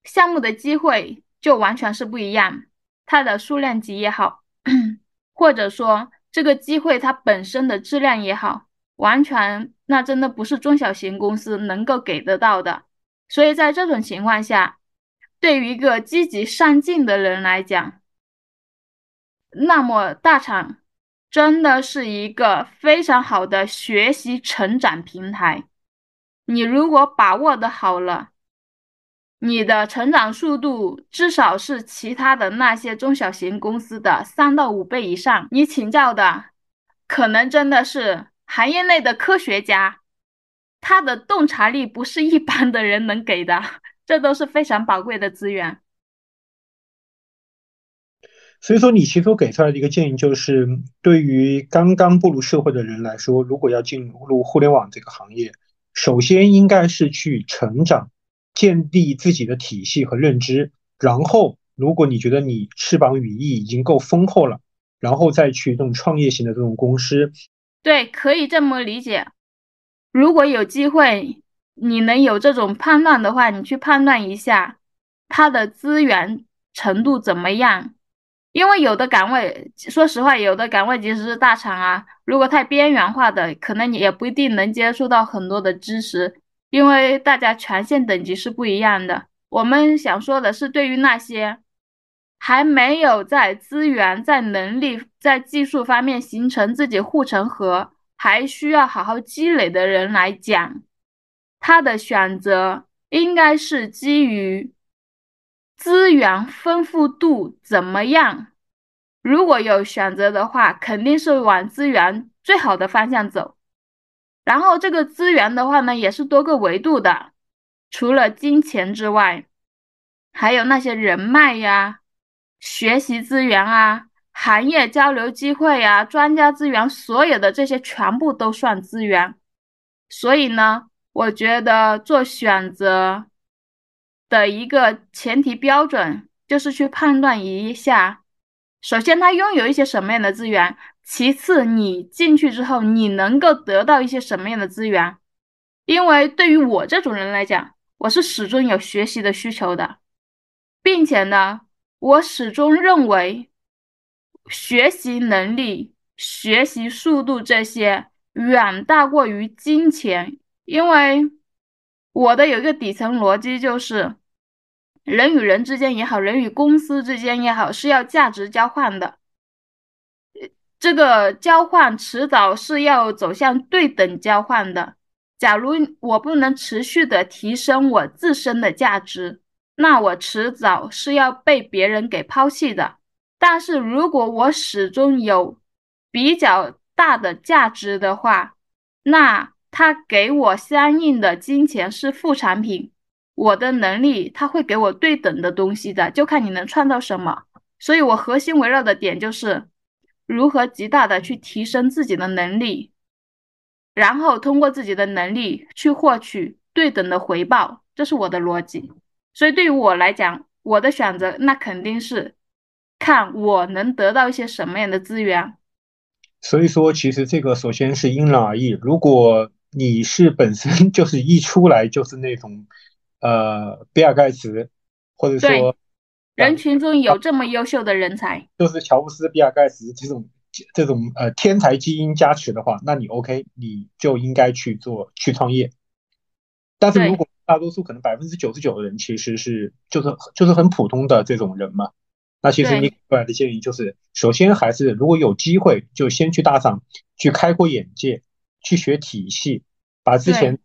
项目的机会就完全是不一样，它的数量级也好，或者说这个机会它本身的质量也好。完全，那真的不是中小型公司能够给得到的。所以在这种情况下，对于一个积极上进的人来讲，那么大厂真的是一个非常好的学习成长平台。你如果把握的好了，你的成长速度至少是其他的那些中小型公司的三到五倍以上。你请教的可能真的是。行业内的科学家，他的洞察力不是一般的人能给的，这都是非常宝贵的资源。所以说，你其实给出来的一个建议就是，对于刚刚步入社会的人来说，如果要进入互联网这个行业，首先应该是去成长，建立自己的体系和认知，然后，如果你觉得你翅膀羽翼已经够丰厚了，然后再去这种创业型的这种公司。对，可以这么理解。如果有机会，你能有这种判断的话，你去判断一下它的资源程度怎么样。因为有的岗位，说实话，有的岗位即使是大厂啊，如果太边缘化的，可能你也不一定能接触到很多的知识，因为大家权限等级是不一样的。我们想说的是，对于那些。还没有在资源、在能力、在技术方面形成自己护城河，还需要好好积累的人来讲，他的选择应该是基于资源丰富度怎么样。如果有选择的话，肯定是往资源最好的方向走。然后这个资源的话呢，也是多个维度的，除了金钱之外，还有那些人脉呀。学习资源啊，行业交流机会呀，专家资源，所有的这些全部都算资源。所以呢，我觉得做选择的一个前提标准就是去判断一下，首先他拥有一些什么样的资源，其次你进去之后你能够得到一些什么样的资源。因为对于我这种人来讲，我是始终有学习的需求的，并且呢。我始终认为，学习能力、学习速度这些远大过于金钱。因为我的有一个底层逻辑就是，人与人之间也好，人与公司之间也好，是要价值交换的。这个交换迟早是要走向对等交换的。假如我不能持续的提升我自身的价值，那我迟早是要被别人给抛弃的。但是如果我始终有比较大的价值的话，那他给我相应的金钱是副产品，我的能力他会给我对等的东西的，就看你能创造什么。所以我核心围绕的点就是如何极大的去提升自己的能力，然后通过自己的能力去获取对等的回报，这是我的逻辑。所以对于我来讲，我的选择那肯定是看我能得到一些什么样的资源。所以说，其实这个首先是因人而异。如果你是本身就是一出来就是那种，呃，比尔盖茨，或者说人群中有这么优秀的人才，就是乔布斯、比尔盖茨这种这种呃天才基因加持的话，那你 OK，你就应该去做去创业。但是如果大多数可能百分之九十九的人其实是就是就是很普通的这种人嘛。那其实你给出来的建议就是，首先还是如果有机会，就先去大厂去开阔眼界，去学体系，把之前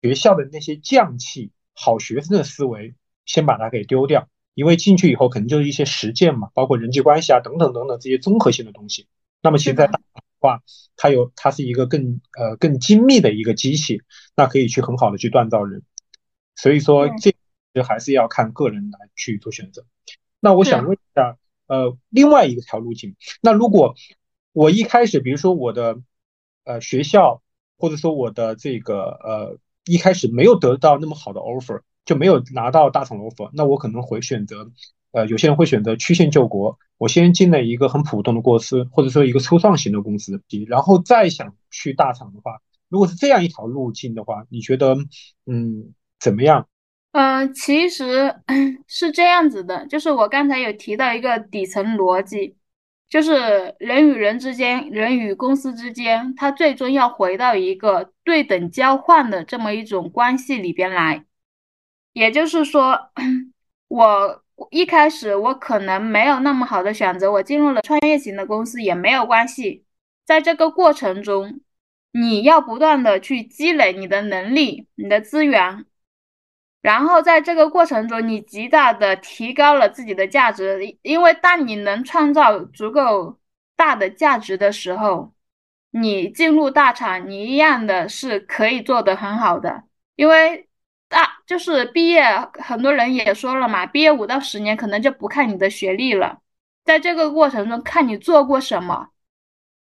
学校的那些匠气、好学生的思维先把它给丢掉，因为进去以后肯定就是一些实践嘛，包括人际关系啊等等等等这些综合性的东西。那么其实在大厂的话，它有它是一个更呃更精密的一个机器，那可以去很好的去锻造人。所以说这还是要看个人来去做选择。那我想问一下，呃，另外一个条路径，那如果我一开始，比如说我的呃学校，或者说我的这个呃一开始没有得到那么好的 offer，就没有拿到大厂 offer，那我可能会选择，呃，有些人会选择曲线救国，我先进了一个很普通的公司，或者说一个初创型的公司，然后再想去大厂的话，如果是这样一条路径的话，你觉得嗯怎么样？嗯，其实 是这样子的，就是我刚才有提到一个底层逻辑，就是人与人之间、人与公司之间，它最终要回到一个对等交换的这么一种关系里边来。也就是说，我一开始我可能没有那么好的选择，我进入了创业型的公司也没有关系。在这个过程中，你要不断的去积累你的能力、你的资源。然后在这个过程中，你极大的提高了自己的价值，因为当你能创造足够大的价值的时候，你进入大厂，你一样的是可以做得很好的。因为大就是毕业，很多人也说了嘛，毕业五到十年可能就不看你的学历了，在这个过程中看你做过什么。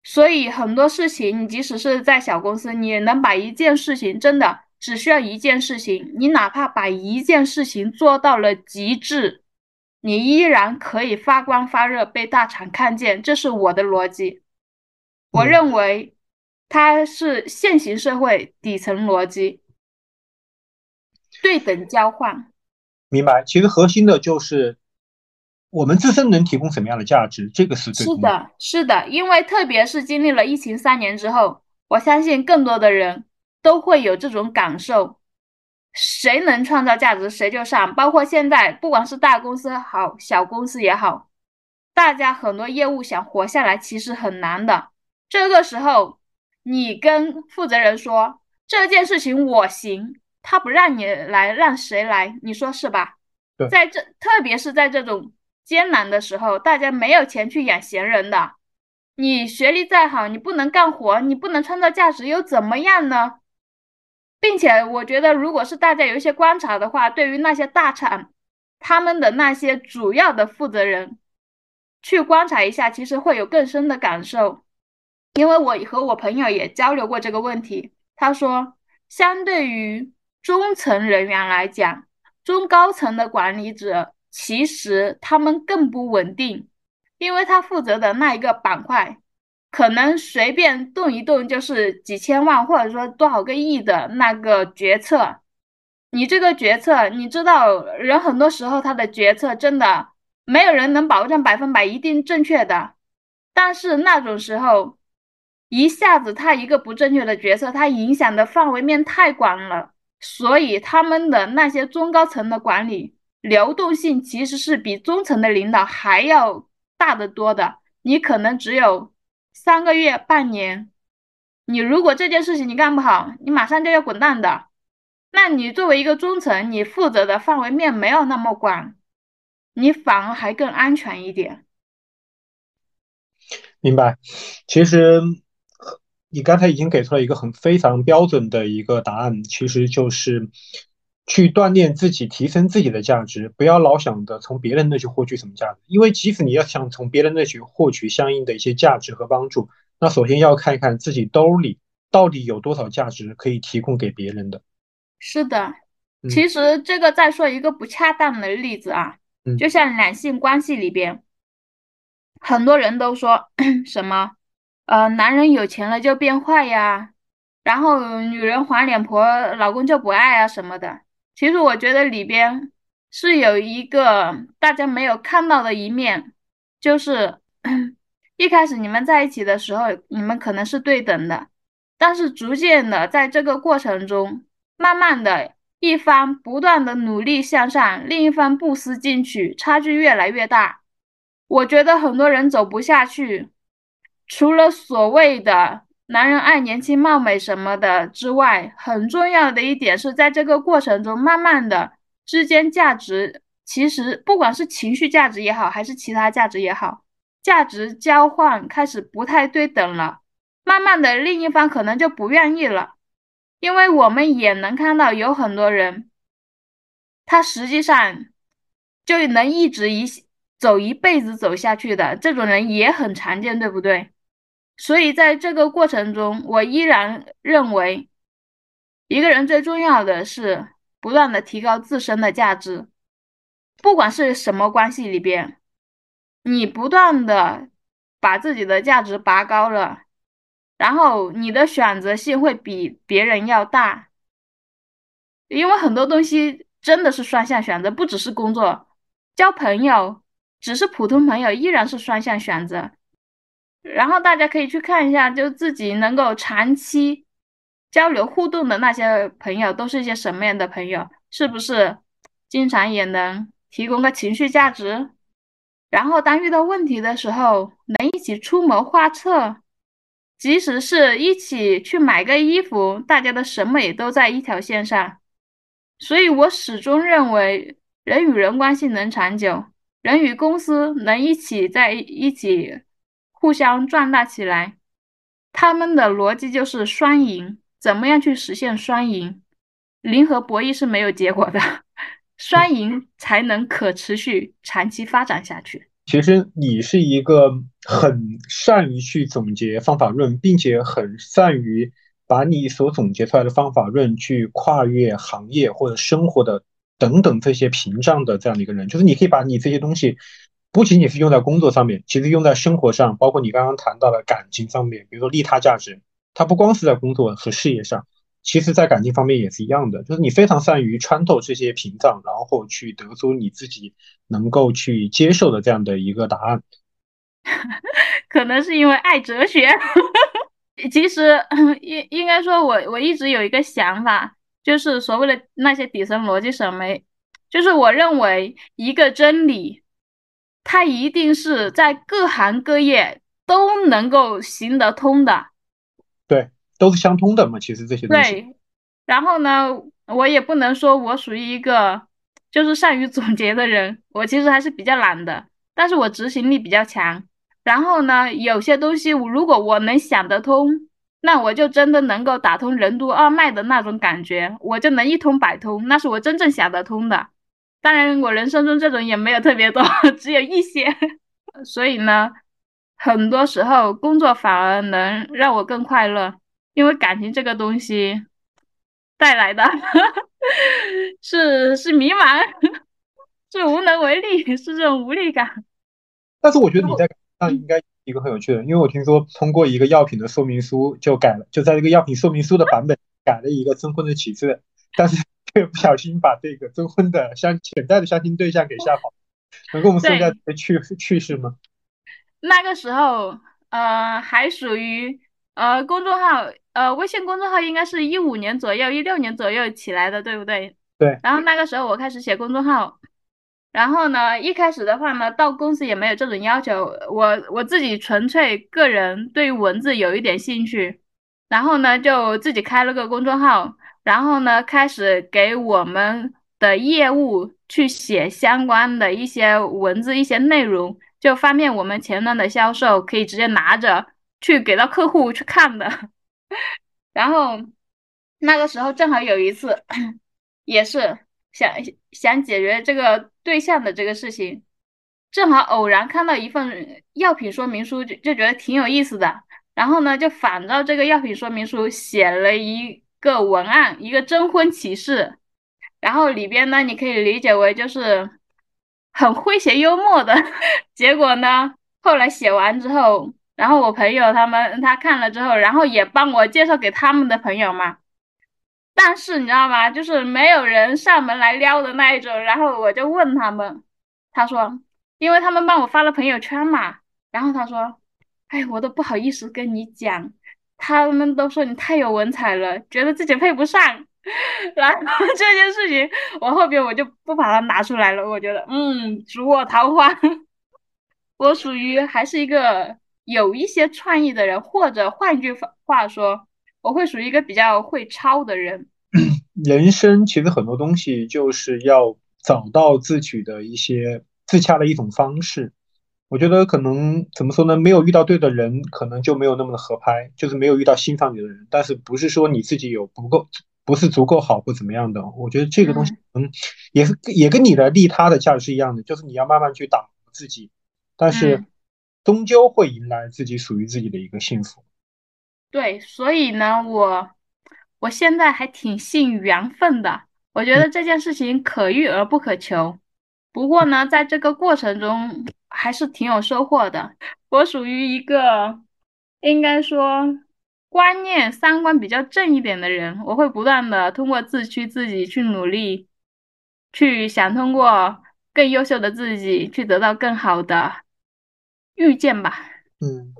所以很多事情，你即使是在小公司，你能把一件事情真的。只需要一件事情，你哪怕把一件事情做到了极致，你依然可以发光发热，被大厂看见。这是我的逻辑，我认为它是现行社会底层逻辑，对等交换。明白，其实核心的就是我们自身能提供什么样的价值，这个是最是的，是的，因为特别是经历了疫情三年之后，我相信更多的人。都会有这种感受，谁能创造价值谁就上。包括现在，不管是大公司好，小公司也好，大家很多业务想活下来其实很难的。这个时候，你跟负责人说这件事情我行，他不让你来，让谁来？你说是吧？在这，特别是在这种艰难的时候，大家没有钱去养闲人的。你学历再好，你不能干活，你不能创造价值，又怎么样呢？并且我觉得，如果是大家有一些观察的话，对于那些大厂，他们的那些主要的负责人，去观察一下，其实会有更深的感受。因为我和我朋友也交流过这个问题，他说，相对于中层人员来讲，中高层的管理者其实他们更不稳定，因为他负责的那一个板块。可能随便动一动就是几千万，或者说多少个亿的那个决策。你这个决策，你知道，人很多时候他的决策真的没有人能保证百分百一定正确的。但是那种时候，一下子他一个不正确的决策，他影响的范围面太广了，所以他们的那些中高层的管理流动性其实是比中层的领导还要大得多的。你可能只有。三个月、半年，你如果这件事情你干不好，你马上就要滚蛋的。那你作为一个中层，你负责的范围面没有那么广，你反而还更安全一点。明白。其实你刚才已经给出了一个很非常标准的一个答案，其实就是去锻炼自己，提升自己的价值，不要老想着从别人那去获取什么价值，因为即使你要想从别人那去获取相应的一些价值和帮助，那首先要看一看自己兜里到底有多少价值可以提供给别人的。是的，其实这个再说一个不恰当的例子啊，就像两性关系里边，很多人都说 什么。呃，男人有钱了就变坏呀，然后女人黄脸婆，老公就不爱啊什么的。其实我觉得里边是有一个大家没有看到的一面，就是 一开始你们在一起的时候，你们可能是对等的，但是逐渐的在这个过程中，慢慢的一方不断的努力向上，另一方不思进取，差距越来越大。我觉得很多人走不下去。除了所谓的男人爱年轻貌美什么的之外，很重要的一点是在这个过程中，慢慢的之间价值其实不管是情绪价值也好，还是其他价值也好，价值交换开始不太对等了。慢慢的，另一方可能就不愿意了，因为我们也能看到有很多人，他实际上就能一直一走一辈子走下去的这种人也很常见，对不对？所以在这个过程中，我依然认为，一个人最重要的是不断的提高自身的价值，不管是什么关系里边，你不断的把自己的价值拔高了，然后你的选择性会比别人要大，因为很多东西真的是双向选择，不只是工作，交朋友，只是普通朋友依然是双向选择。然后大家可以去看一下，就自己能够长期交流互动的那些朋友，都是一些什么样的朋友？是不是经常也能提供个情绪价值？然后当遇到问题的时候，能一起出谋划策，即使是一起去买个衣服，大家的审美都在一条线上。所以我始终认为，人与人关系能长久，人与公司能一起在一起。互相壮大起来，他们的逻辑就是双赢。怎么样去实现双赢？零和博弈是没有结果的，双赢才能可持续、长期发展下去。其实你是一个很善于去总结方法论，并且很善于把你所总结出来的方法论去跨越行业或者生活的等等这些屏障的这样的一个人。就是你可以把你这些东西。不仅仅是用在工作上面，其实用在生活上，包括你刚刚谈到的感情上面，比如说利他价值，它不光是在工作和事业上，其实在感情方面也是一样的。就是你非常善于穿透这些屏障，然后去得出你自己能够去接受的这样的一个答案。可能是因为爱哲学。其实应应该说，我我一直有一个想法，就是所谓的那些底层逻辑审美，就是我认为一个真理。它一定是在各行各业都能够行得通的，对，都是相通的嘛。其实这些东西。对，然后呢，我也不能说我属于一个就是善于总结的人，我其实还是比较懒的，但是我执行力比较强。然后呢，有些东西如果我能想得通，那我就真的能够打通任督二脉的那种感觉，我就能一通百通，那是我真正想得通的。当然，我人生中这种也没有特别多，只有一些。所以呢，很多时候工作反而能让我更快乐，因为感情这个东西带来的 是是迷茫，是无能为力，是这种无力感。但是我觉得你在那应该一个很有趣的，因为我听说通过一个药品的说明书就改了，就在这个药品说明书的版本改了一个征婚的启示，但是。不小心把这个征婚的相潜在的相亲对象给吓跑，能跟我们说一下这个趣趣事吗？那个时候，呃，还属于呃公众号，呃微信公众号应该是一五年左右、一六年左右起来的，对不对？对。然后那个时候我开始写公众号，然后呢，一开始的话呢，到公司也没有这种要求，我我自己纯粹个人对文字有一点兴趣，然后呢，就自己开了个公众号。然后呢，开始给我们的业务去写相关的一些文字、一些内容，就方便我们前端的销售可以直接拿着去给到客户去看的。然后那个时候正好有一次，也是想想解决这个对象的这个事情，正好偶然看到一份药品说明书，就就觉得挺有意思的。然后呢，就仿照这个药品说明书写了一个文案，一个征婚启事。然后里边呢，你可以理解为就是很诙谐幽默的。结果呢，后来写完之后。然后我朋友他们他看了之后，然后也帮我介绍给他们的朋友嘛。但是你知道吗？就是没有人上门来撩的那一种。然后我就问他们，他说，因为他们帮我发了朋友圈嘛。然后他说，哎，我都不好意思跟你讲，他们都说你太有文采了，觉得自己配不上。然后这件事情，我后边我就不把它拿出来了。我觉得，嗯，祝我桃花。我属于还是一个。有一些创意的人，或者换句话说，我会属于一个比较会抄的人。人生其实很多东西就是要找到自己的一些自洽的一种方式。我觉得可能怎么说呢？没有遇到对的人，可能就没有那么的合拍，就是没有遇到欣赏你的人。但是不是说你自己有不够，不是足够好或怎么样的？我觉得这个东西，嗯，也是也跟你的利他的价值是一样的，就是你要慢慢去打磨自己，但是。终究会迎来自己属于自己的一个幸福。对，所以呢，我我现在还挺信缘分的。我觉得这件事情可遇而不可求。不过呢，在这个过程中还是挺有收获的。我属于一个应该说观念、三观比较正一点的人。我会不断的通过自驱自己去努力，去想通过更优秀的自己去得到更好的。遇见吧。嗯，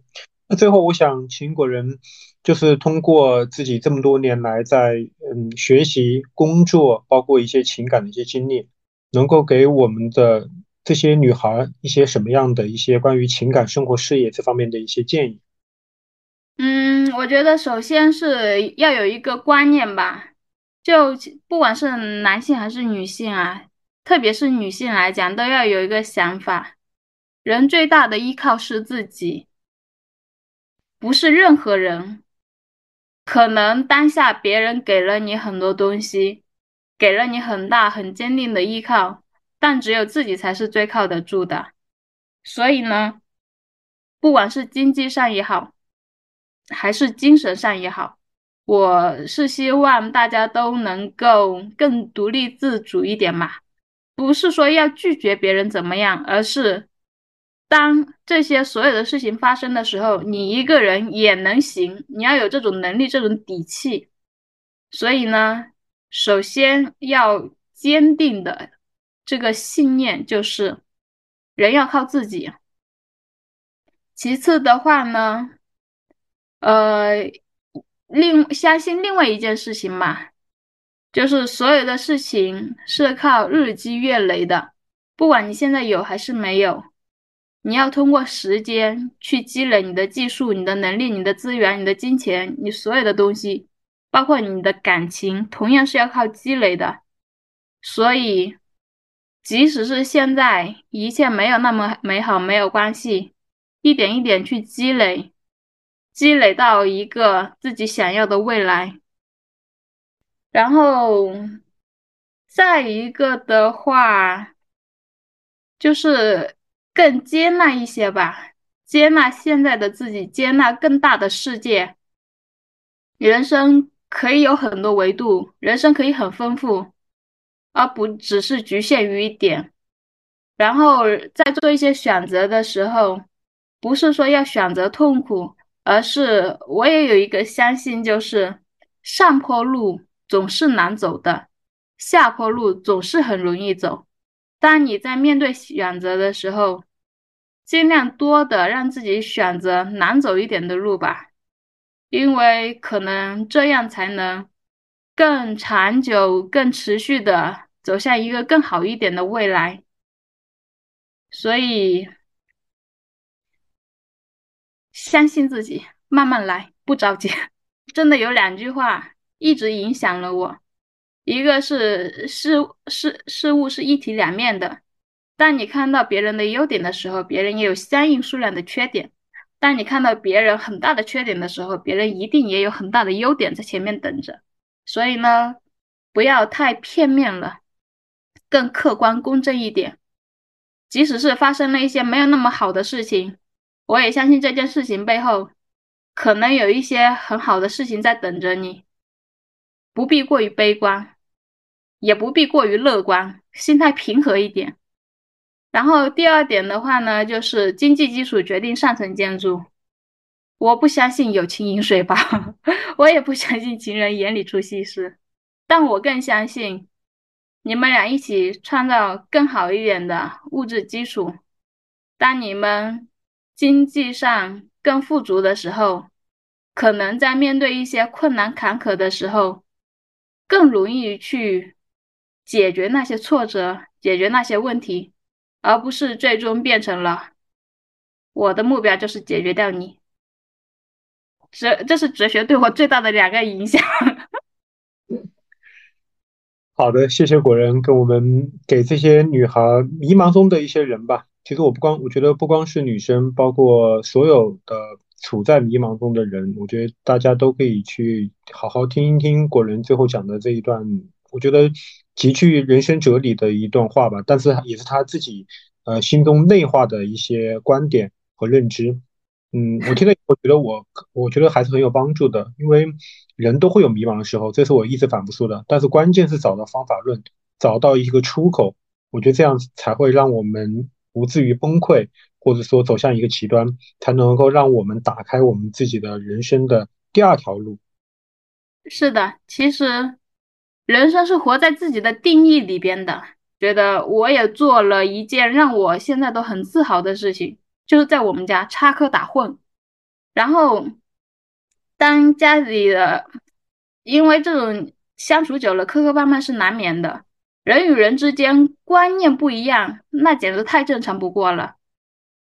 那最后我想请果仁，就是通过自己这么多年来在嗯学习、工作，包括一些情感的一些经历，能够给我们的这些女孩一些什么样的一些关于情感、生活、事业这方面的一些建议？嗯，我觉得首先是要有一个观念吧，就不管是男性还是女性啊，特别是女性来讲，都要有一个想法。人最大的依靠是自己，不是任何人。可能当下别人给了你很多东西，给了你很大很坚定的依靠，但只有自己才是最靠得住的。所以呢，不管是经济上也好，还是精神上也好，我是希望大家都能够更独立自主一点嘛。不是说要拒绝别人怎么样，而是。当这些所有的事情发生的时候，你一个人也能行，你要有这种能力、这种底气。所以呢，首先要坚定的这个信念就是，人要靠自己。其次的话呢，呃，另相信另外一件事情嘛，就是所有的事情是靠日积月累的，不管你现在有还是没有。你要通过时间去积累你的技术、你的能力、你的资源、你的金钱，你所有的东西，包括你的感情，同样是要靠积累的。所以，即使是现在一切没有那么美好，没有关系，一点一点去积累，积累到一个自己想要的未来。然后，再一个的话，就是。更接纳一些吧，接纳现在的自己，接纳更大的世界。人生可以有很多维度，人生可以很丰富，而不只是局限于一点。然后在做一些选择的时候，不是说要选择痛苦，而是我也有一个相信，就是上坡路总是难走的，下坡路总是很容易走。当你在面对选择的时候，尽量多的让自己选择难走一点的路吧，因为可能这样才能更长久、更持续的走向一个更好一点的未来。所以，相信自己，慢慢来，不着急。真的有两句话一直影响了我。一个是事事事物是一体两面的，当你看到别人的优点的时候，别人也有相应数量的缺点；当你看到别人很大的缺点的时候，别人一定也有很大的优点在前面等着。所以呢，不要太片面了，更客观公正一点。即使是发生了一些没有那么好的事情，我也相信这件事情背后可能有一些很好的事情在等着你。不必过于悲观，也不必过于乐观，心态平和一点。然后第二点的话呢，就是经济基础决定上层建筑。我不相信友情饮水饱，我也不相信情人眼里出西施，但我更相信你们俩一起创造更好一点的物质基础。当你们经济上更富足的时候，可能在面对一些困难坎坷的时候，更容易去解决那些挫折，解决那些问题。而不是最终变成了我的目标就是解决掉你，这这是哲学对我最大的两个影响。好的，谢谢果仁跟我们给这些女孩迷茫中的一些人吧。其实我不光我觉得不光是女生，包括所有的处在迷茫中的人，我觉得大家都可以去好好听一听果仁最后讲的这一段。我觉得。极具人生哲理的一段话吧，但是也是他自己呃心中内化的一些观点和认知。嗯，我听了，我觉得我我觉得还是很有帮助的，因为人都会有迷茫的时候，这是我一直反复说的。但是关键是找到方法论，找到一个出口，我觉得这样才会让我们不至于崩溃，或者说走向一个极端，才能够让我们打开我们自己的人生的第二条路。是的，其实。人生是活在自己的定义里边的，觉得我也做了一件让我现在都很自豪的事情，就是在我们家插科打诨。然后，当家里的，因为这种相处久了，磕磕绊绊是难免的。人与人之间观念不一样，那简直太正常不过了。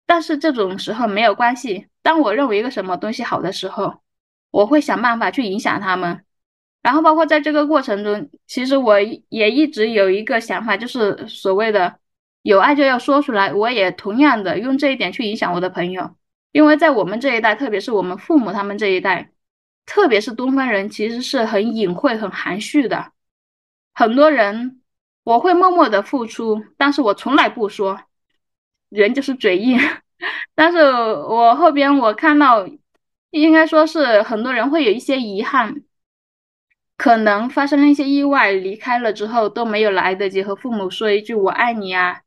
但是这种时候没有关系，当我认为一个什么东西好的时候，我会想办法去影响他们。然后，包括在这个过程中，其实我也一直有一个想法，就是所谓的有爱就要说出来。我也同样的用这一点去影响我的朋友，因为在我们这一代，特别是我们父母他们这一代，特别是东方人，其实是很隐晦、很含蓄的。很多人我会默默的付出，但是我从来不说，人就是嘴硬。但是我后边我看到，应该说是很多人会有一些遗憾。可能发生了一些意外，离开了之后都没有来得及和父母说一句“我爱你”啊。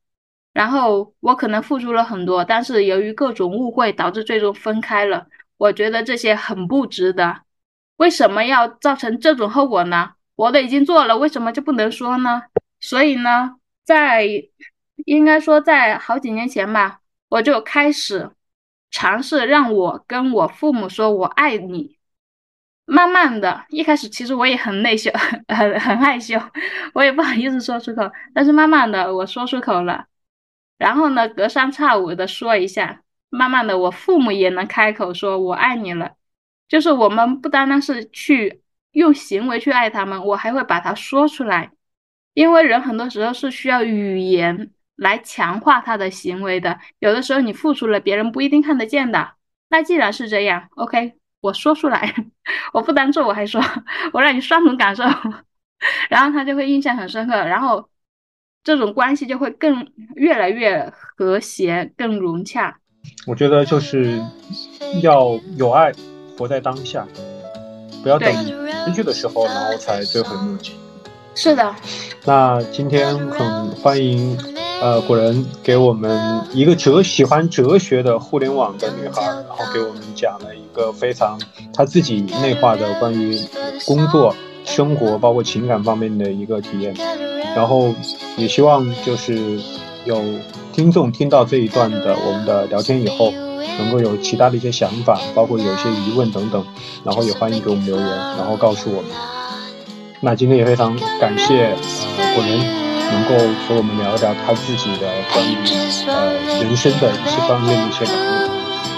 然后我可能付出了很多，但是由于各种误会导致最终分开了。我觉得这些很不值得。为什么要造成这种后果呢？我都已经做了，为什么就不能说呢？所以呢，在应该说在好几年前吧，我就开始尝试让我跟我父母说“我爱你”。慢慢的，一开始其实我也很内羞，很很害羞，我也不好意思说出口。但是慢慢的我说出口了，然后呢，隔三差五的说一下，慢慢的我父母也能开口说我爱你了。就是我们不单单是去用行为去爱他们，我还会把它说出来，因为人很多时候是需要语言来强化他的行为的。有的时候你付出了，别人不一定看得见的。那既然是这样，OK。我说出来，我不单做，我还说，我让你双重感受，然后他就会印象很深刻，然后这种关系就会更越来越和谐，更融洽。我觉得就是要有爱，活在当下，不要等失去的时候，然后才追悔莫及。是的。那今天很欢迎。呃，果然给我们一个哲喜欢哲学的互联网的女孩，然后给我们讲了一个非常她自己内化的关于工作、生活包括情感方面的一个体验。然后也希望就是有听众听到这一段的我们的聊天以后，能够有其他的一些想法，包括有一些疑问等等，然后也欢迎给我们留言，然后告诉我们。那今天也非常感谢呃果仁。能够和我们聊一聊他自己的关于呃人生的一些方面的一些感悟。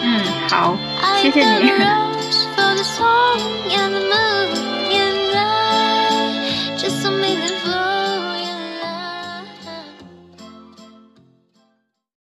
嗯，好，谢谢你。